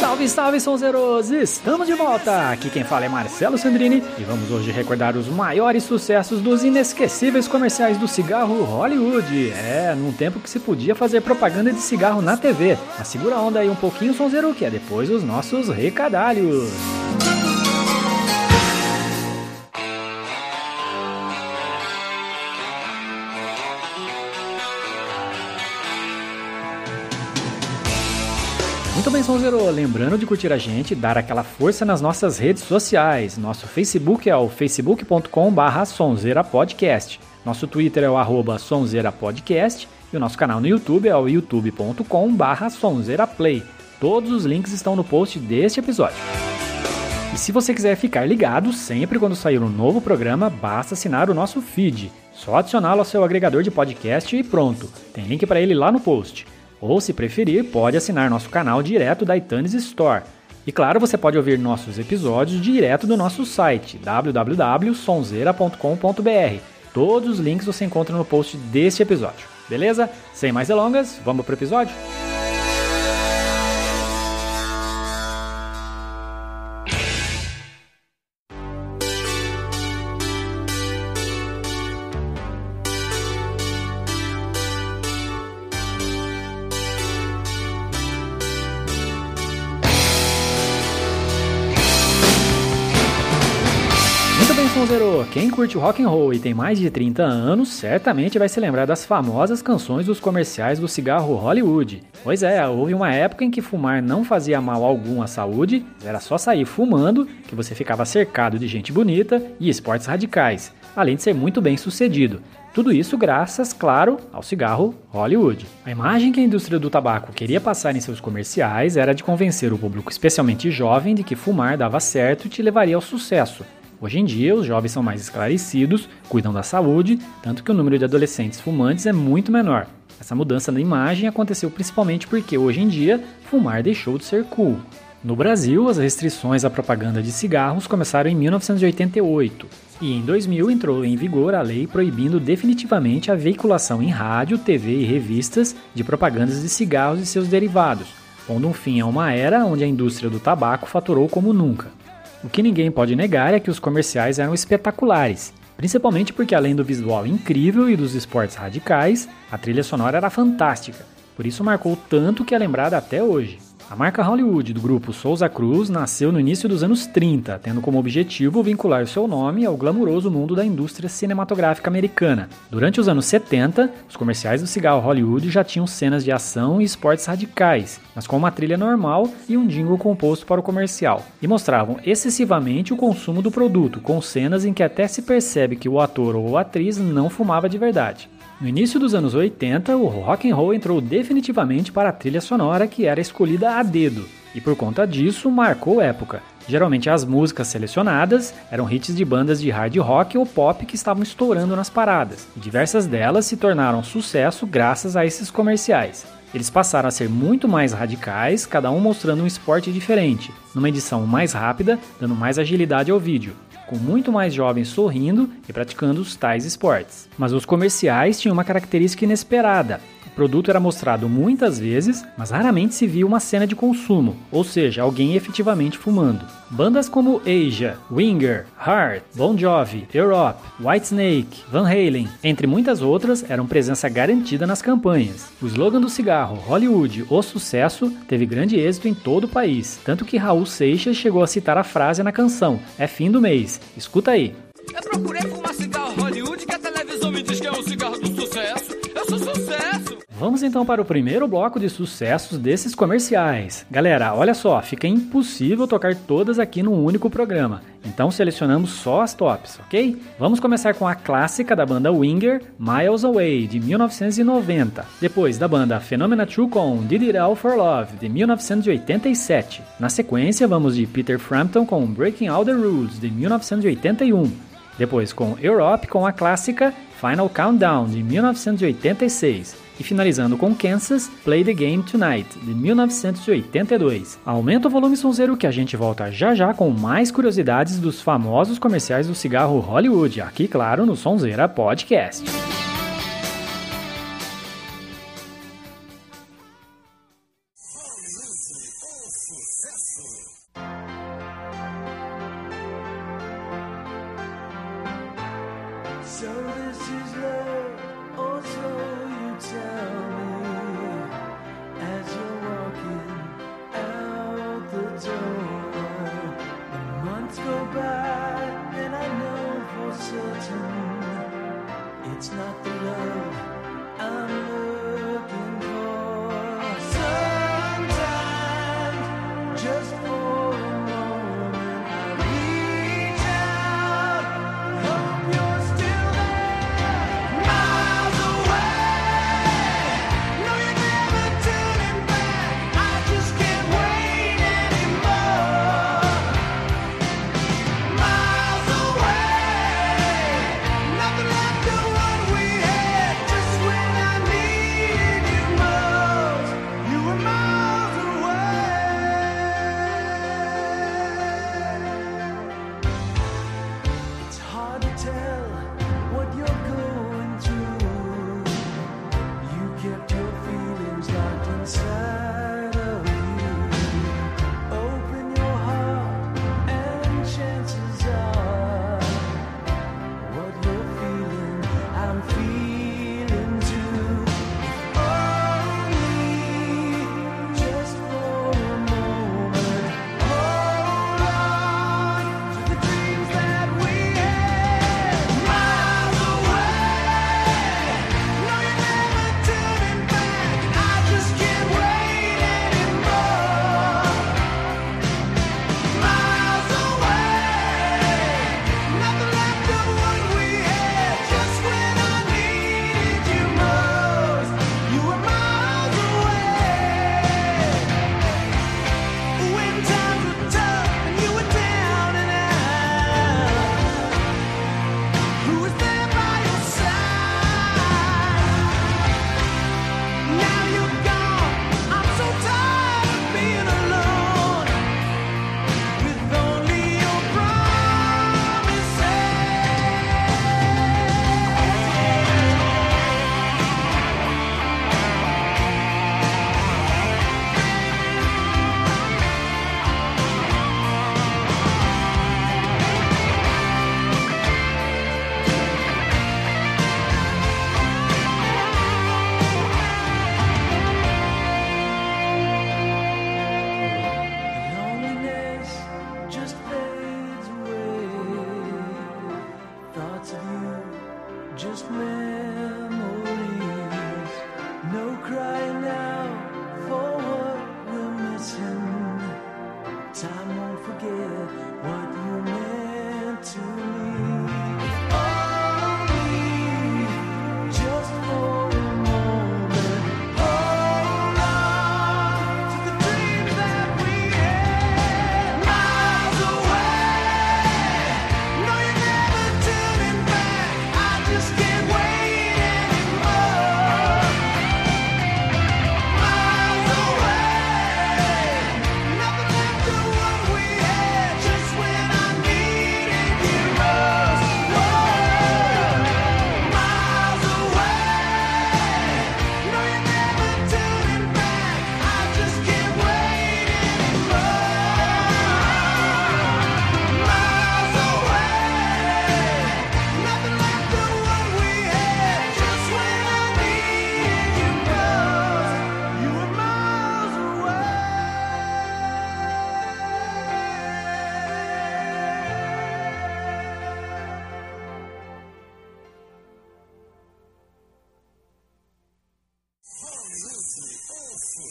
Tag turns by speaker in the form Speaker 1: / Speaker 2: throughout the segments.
Speaker 1: Salve, salve, sonzeros! Estamos de volta! Aqui quem fala é Marcelo Sandrini e vamos hoje recordar os maiores sucessos dos inesquecíveis comerciais do cigarro Hollywood. É, num tempo que se podia fazer propaganda de cigarro na TV. Mas segura a onda aí um pouquinho, sonzero, que é depois os nossos recadalhos. Bem, Sonzero. Lembrando de curtir a gente, dar aquela força nas nossas redes sociais. Nosso Facebook é o facebook.com.br sonzerapodcast. Nosso Twitter é o arroba sonzerapodcast. E o nosso canal no YouTube é o youtube.com.br sonzeraplay. Todos os links estão no post deste episódio. E se você quiser ficar ligado sempre quando sair um novo programa, basta assinar o nosso feed. Só adicioná-lo ao seu agregador de podcast e pronto. Tem link para ele lá no post. Ou, se preferir, pode assinar nosso canal direto da iTunes Store. E claro, você pode ouvir nossos episódios direto do nosso site www.sonzeira.com.br. Todos os links você encontra no post deste episódio. Beleza? Sem mais delongas, vamos pro episódio? Quem curte rock and roll e tem mais de 30 anos, certamente vai se lembrar das famosas canções dos comerciais do cigarro Hollywood. Pois é, houve uma época em que fumar não fazia mal algum à saúde, era só sair fumando que você ficava cercado de gente bonita e esportes radicais, além de ser muito bem sucedido. Tudo isso graças, claro, ao cigarro Hollywood. A imagem que a indústria do tabaco queria passar em seus comerciais era de convencer o público, especialmente jovem, de que fumar dava certo e te levaria ao sucesso. Hoje em dia, os jovens são mais esclarecidos, cuidam da saúde, tanto que o número de adolescentes fumantes é muito menor. Essa mudança na imagem aconteceu principalmente porque hoje em dia fumar deixou de ser cool. No Brasil, as restrições à propaganda de cigarros começaram em 1988 e em 2000 entrou em vigor a lei proibindo definitivamente a veiculação em rádio, TV e revistas de propagandas de cigarros e seus derivados, pondo um fim a uma era onde a indústria do tabaco faturou como nunca. O que ninguém pode negar é que os comerciais eram espetaculares, principalmente porque além do visual incrível e dos esportes radicais, a trilha sonora era fantástica. Por isso marcou tanto que é lembrada até hoje. A marca Hollywood do grupo Souza Cruz nasceu no início dos anos 30, tendo como objetivo vincular seu nome ao glamuroso mundo da indústria cinematográfica americana. Durante os anos 70, os comerciais do cigarro Hollywood já tinham cenas de ação e esportes radicais, mas com uma trilha normal e um jingle composto para o comercial, e mostravam excessivamente o consumo do produto, com cenas em que até se percebe que o ator ou atriz não fumava de verdade. No início dos anos 80, o rock and roll entrou definitivamente para a trilha sonora que era escolhida a dedo, e por conta disso marcou época. Geralmente as músicas selecionadas eram hits de bandas de hard rock ou pop que estavam estourando nas paradas, e diversas delas se tornaram sucesso graças a esses comerciais. Eles passaram a ser muito mais radicais, cada um mostrando um esporte diferente, numa edição mais rápida, dando mais agilidade ao vídeo com muito mais jovens sorrindo e praticando os tais esportes. Mas os comerciais tinham uma característica inesperada. Produto era mostrado muitas vezes, mas raramente se via uma cena de consumo, ou seja, alguém efetivamente fumando. Bandas como Asia, Winger, Heart, Bon Jovi, Europe, Whitesnake, Van Halen, entre muitas outras, eram presença garantida nas campanhas. O slogan do cigarro Hollywood, o sucesso, teve grande êxito em todo o país, tanto que Raul Seixas chegou a citar a frase na canção: É fim do mês. Escuta aí. Eu procurei Vamos então para o primeiro bloco de sucessos desses comerciais. Galera, olha só, fica impossível tocar todas aqui num único programa. Então selecionamos só as tops, ok? Vamos começar com a clássica da banda Winger, Miles Away, de 1990. Depois da banda Phenomena 2 com Did It All For Love, de 1987. Na sequência, vamos de Peter Frampton com Breaking All The Rules, de 1981. Depois com Europe com a clássica Final Countdown, de 1986 e finalizando com Kansas, Play the Game Tonight, de 1982. Aumenta o volume sonzeiro que a gente volta já já com mais curiosidades dos famosos comerciais do cigarro Hollywood, aqui claro no Sonzeira Podcast.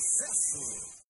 Speaker 2: Love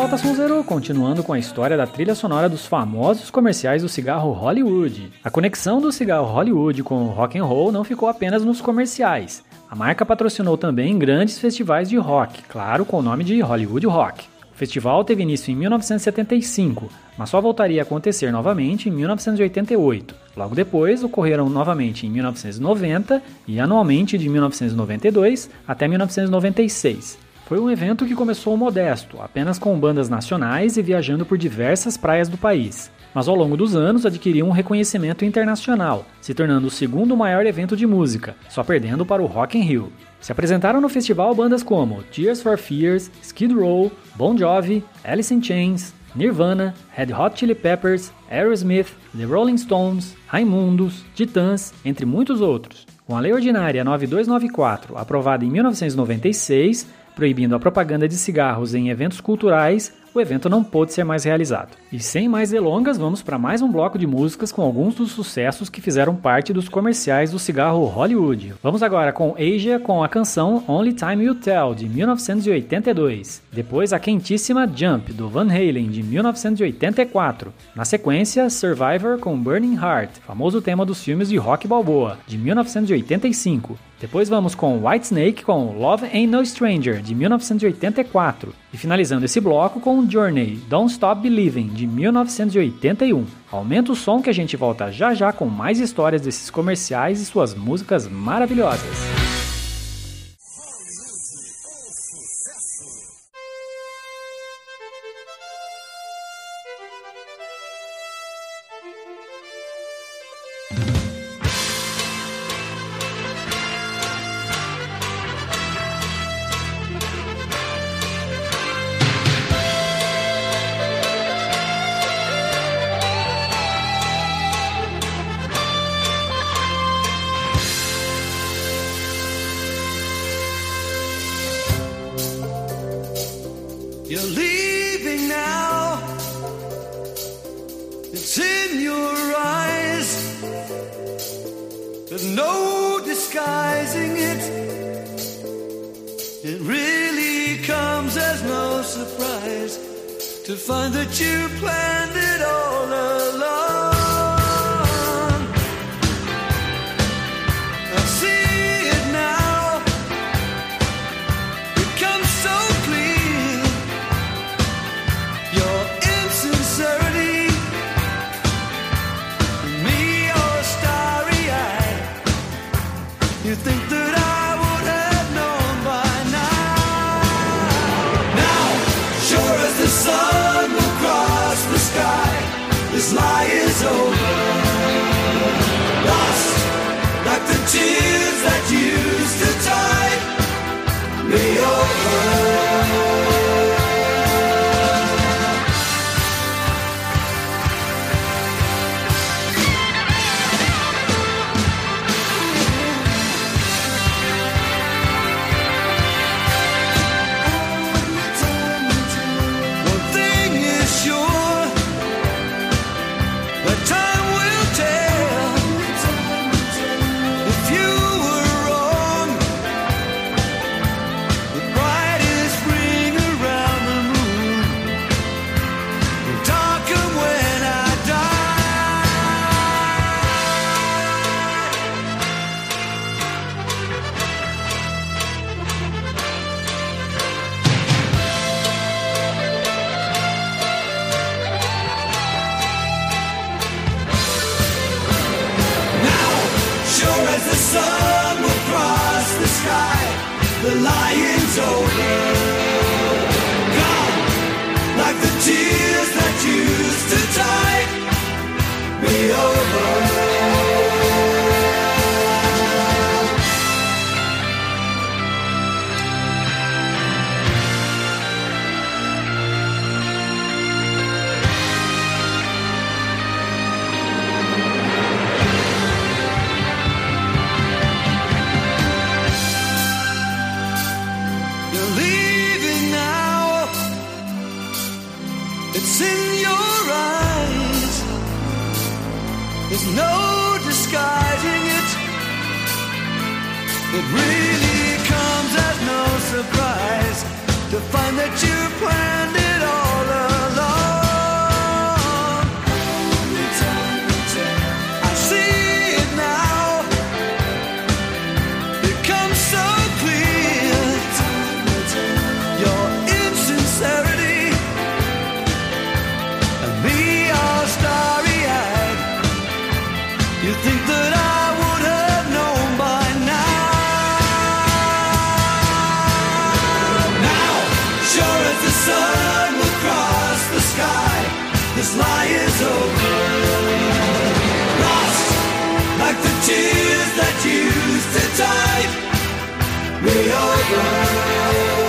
Speaker 1: volta, Sonzero, continuando com a história da trilha sonora dos famosos comerciais do cigarro Hollywood. A conexão do cigarro Hollywood com o rock and roll não ficou apenas nos comerciais. A marca patrocinou também grandes festivais de rock, claro, com o nome de Hollywood Rock. O festival teve início em 1975, mas só voltaria a acontecer novamente em 1988. Logo depois, ocorreram novamente em 1990 e anualmente de 1992 até 1996. Foi um evento que começou modesto, apenas com bandas nacionais e viajando por diversas praias do país. Mas ao longo dos anos adquiriu um reconhecimento internacional, se tornando o segundo maior evento de música, só perdendo para o Rock in Rio. Se apresentaram no festival bandas como Tears for Fears, Skid Row, Bon Jovi, Alice in Chains, Nirvana, Red Hot Chili Peppers, Aerosmith, The Rolling Stones, Raimundos, Titãs, entre muitos outros. Com a Lei Ordinária 9294, aprovada em 1996, proibindo a propaganda de cigarros em eventos culturais, o evento não pôde ser mais realizado. E sem mais delongas, vamos para mais um bloco de músicas com alguns dos sucessos que fizeram parte dos comerciais do cigarro Hollywood. Vamos agora com Asia com a canção Only Time You Tell de 1982. Depois a quentíssima Jump do Van Halen de 1984. Na sequência, Survivor com Burning Heart, famoso tema dos filmes de Rock Balboa de 1985. Depois vamos com Whitesnake com Love Ain't No Stranger de 1984 e finalizando esse bloco com Journey Don't Stop Believing de 1981. Aumenta o som que a gente volta já já com mais histórias desses comerciais e suas músicas maravilhosas.
Speaker 2: be over. sky. This lie is over. Lost like the tears that used to tide me over.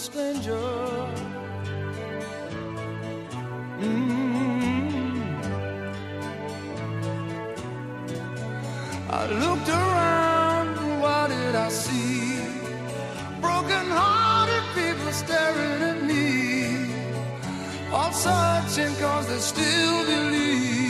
Speaker 3: stranger. hmm. I looked around, what did I see? Broken hearted people staring at me, all searching cause they still believe.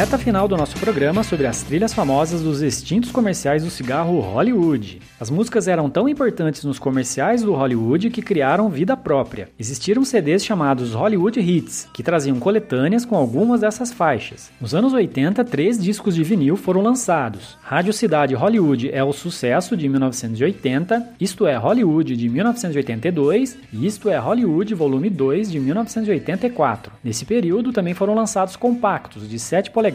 Speaker 1: Reta final do nosso programa sobre as trilhas famosas dos extintos comerciais do cigarro Hollywood. As músicas eram tão importantes nos comerciais do Hollywood que criaram vida própria. Existiram CDs chamados Hollywood Hits, que traziam coletâneas com algumas dessas faixas. Nos anos 80, três discos de vinil foram lançados. Rádio Cidade Hollywood é o sucesso de 1980, Isto é Hollywood de 1982 e Isto é Hollywood Volume 2 de 1984. Nesse período também foram lançados compactos de 7 polegadas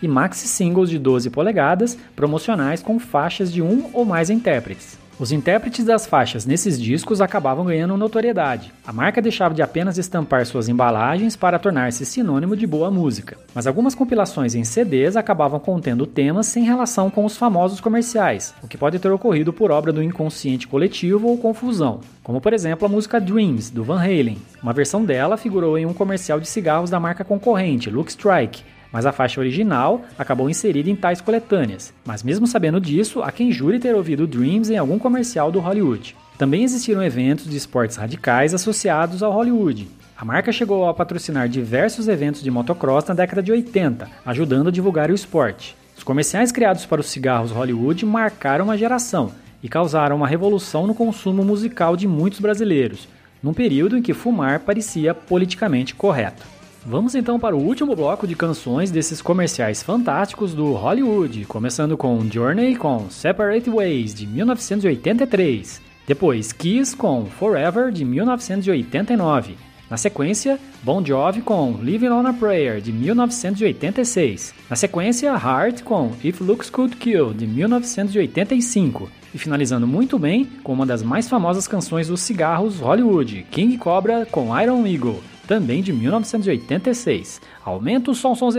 Speaker 1: e maxi singles de 12 polegadas, promocionais com faixas de um ou mais intérpretes. Os intérpretes das faixas nesses discos acabavam ganhando notoriedade. A marca deixava de apenas estampar suas embalagens para tornar-se sinônimo de boa música. Mas algumas compilações em CDs acabavam contendo temas sem relação com os famosos comerciais, o que pode ter ocorrido por obra do inconsciente coletivo ou confusão. Como por exemplo a música Dreams, do Van Halen. Uma versão dela figurou em um comercial de cigarros da marca concorrente, Look Strike, mas a faixa original acabou inserida em tais coletâneas. Mas mesmo sabendo disso, há quem jure ter ouvido Dreams em algum comercial do Hollywood. Também existiram eventos de esportes radicais associados ao Hollywood. A marca chegou a patrocinar diversos eventos de motocross na década de 80, ajudando a divulgar o esporte. Os comerciais criados para os cigarros Hollywood marcaram uma geração e causaram uma revolução no consumo musical de muitos brasileiros, num período em que fumar parecia politicamente correto. Vamos então para o último bloco de canções desses comerciais fantásticos do Hollywood, começando com Journey com Separate Ways de 1983, depois Kiss com Forever de 1989. Na sequência, Bon Jovi com Living on a Prayer de 1986. Na sequência, Heart com If Looks Could Kill de 1985. E finalizando muito bem com uma das mais famosas canções dos cigarros Hollywood, King Cobra com Iron Eagle também de 1986. Aumenta o som, som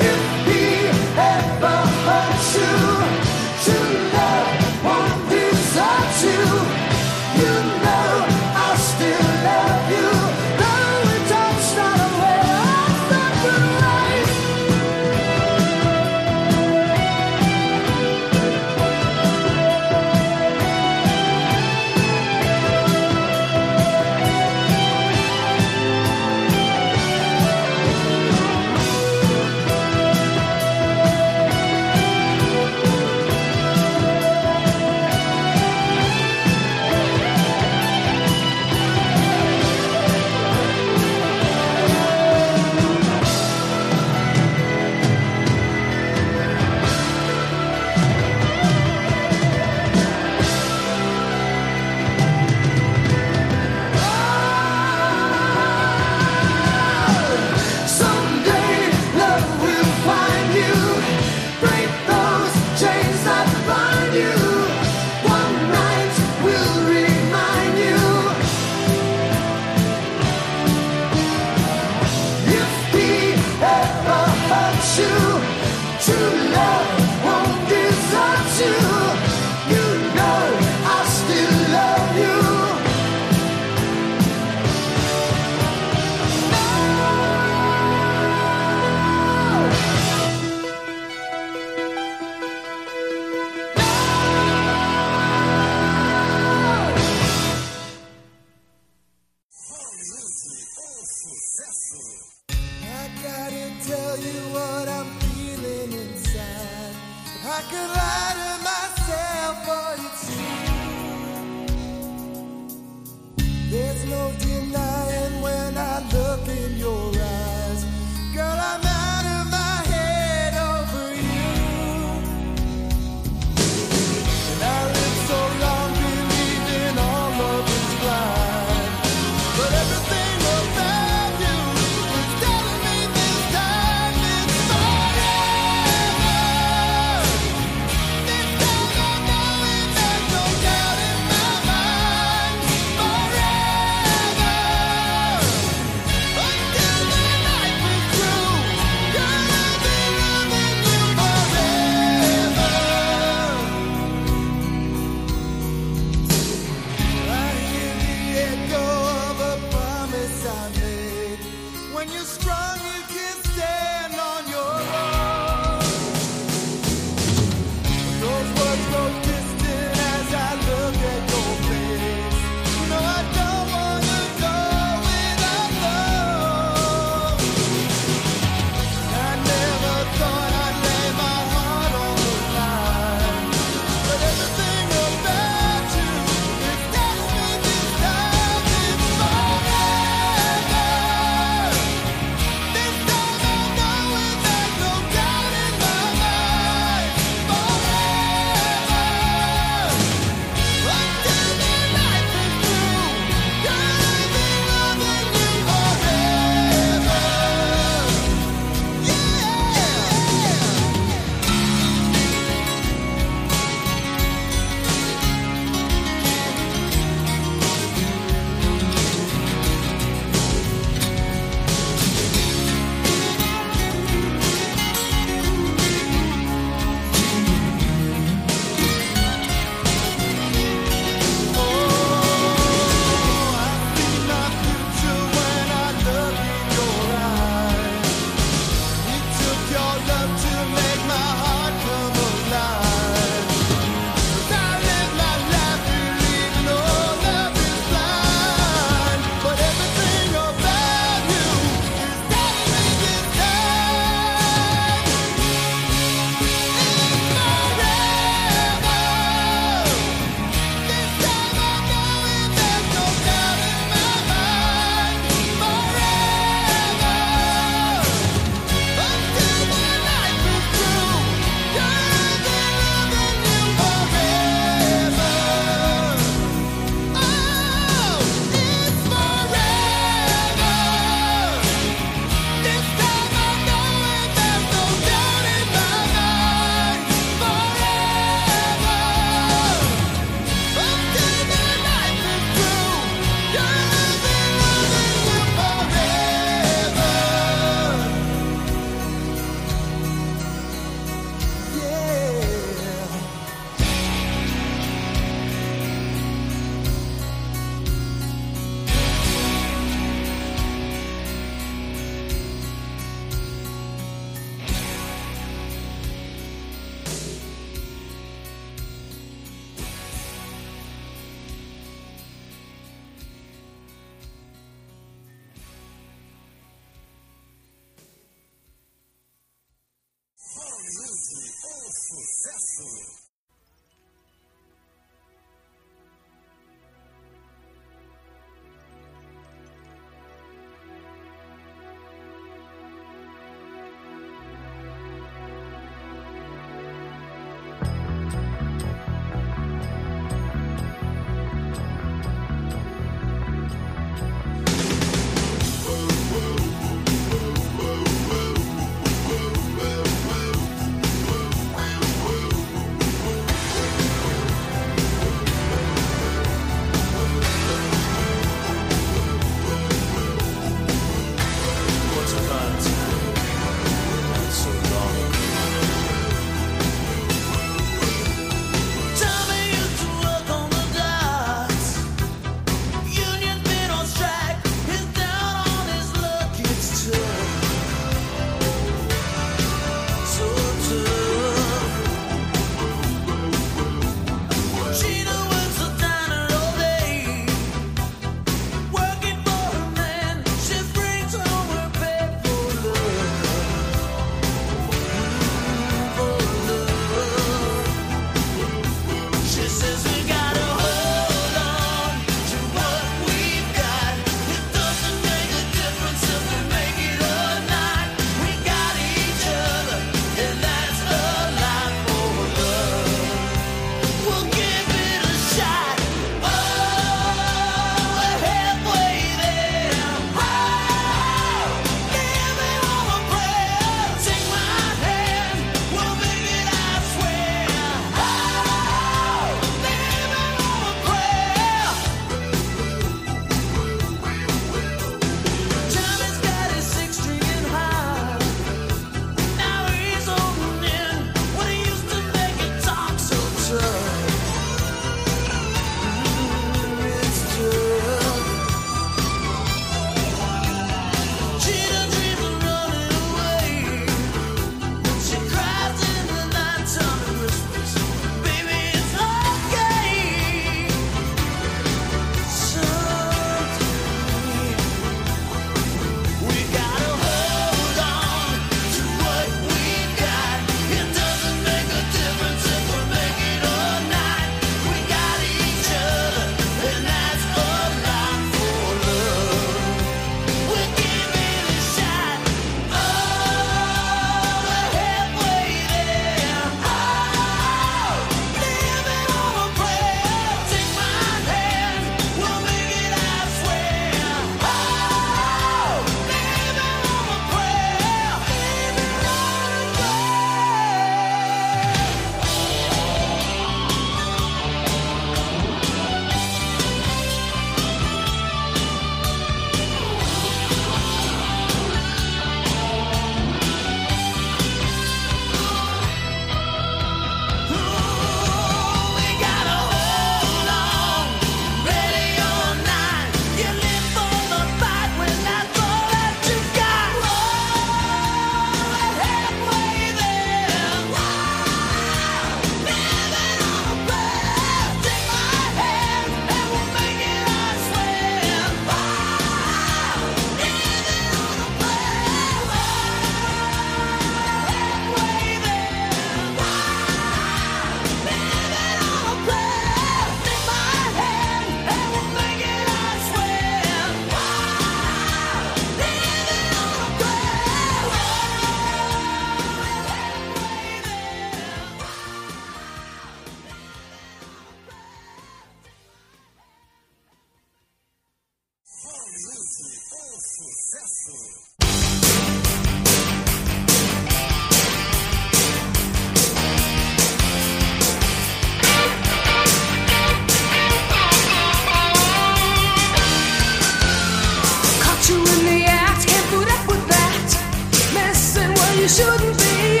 Speaker 2: shouldn't be.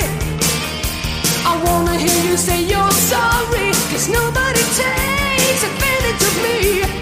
Speaker 2: I wanna hear you say you're sorry, cause nobody takes advantage of me.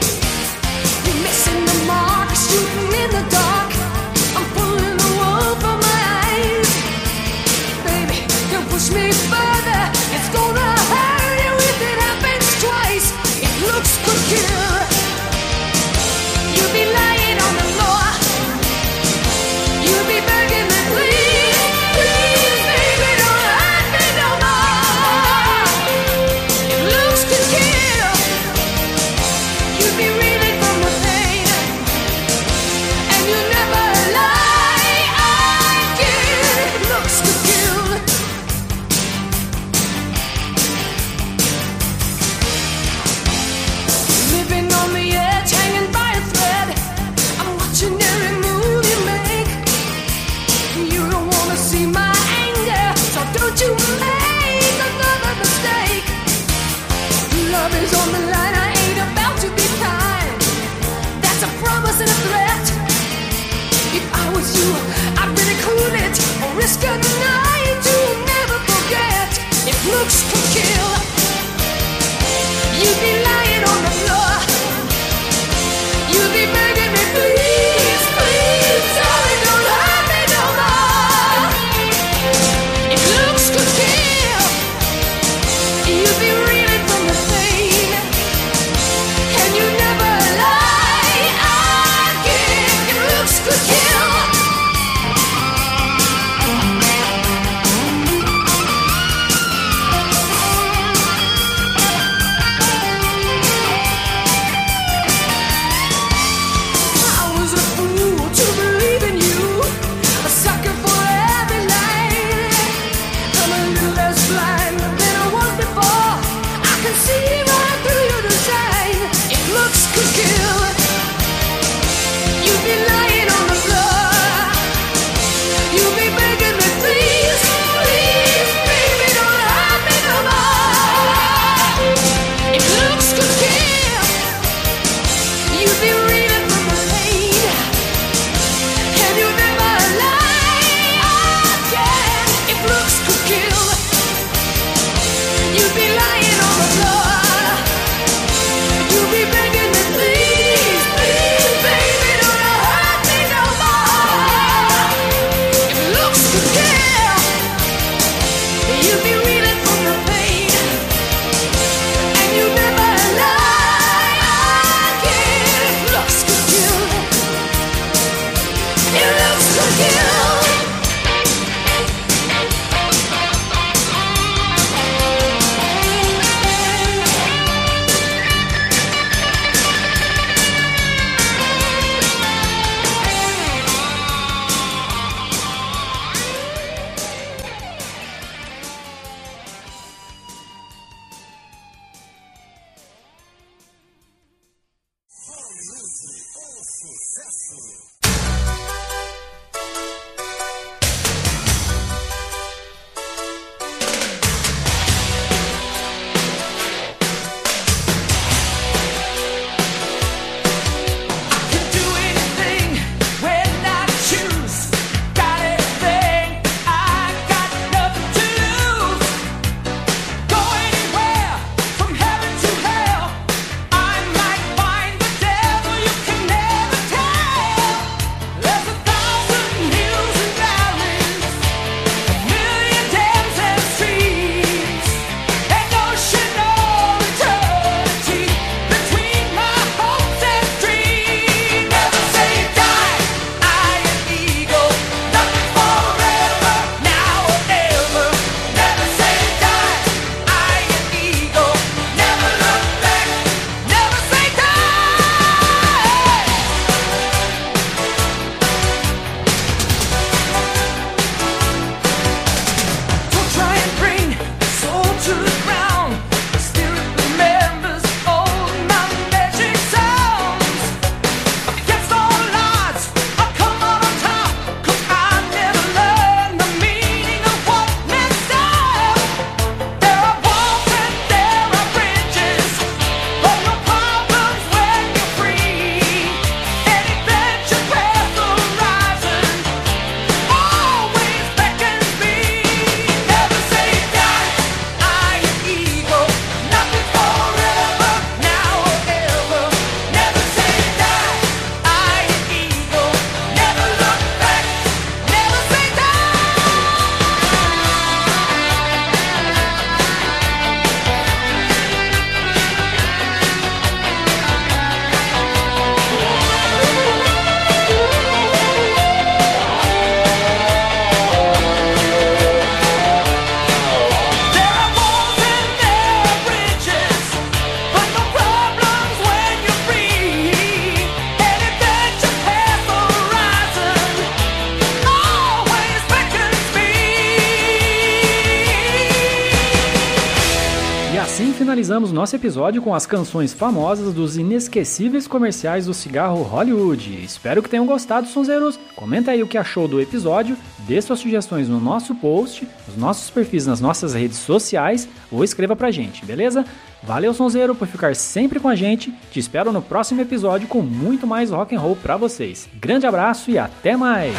Speaker 1: Nosso episódio com as canções famosas dos inesquecíveis comerciais do cigarro Hollywood. Espero que tenham gostado, sonzeiros. Comenta aí o que achou do episódio, dê suas sugestões no nosso post, nos nossos perfis nas nossas redes sociais ou escreva pra gente, beleza? Valeu, sonzeiro, por ficar sempre com a gente. Te espero no próximo episódio com muito mais rock and roll pra vocês. Grande abraço e até mais.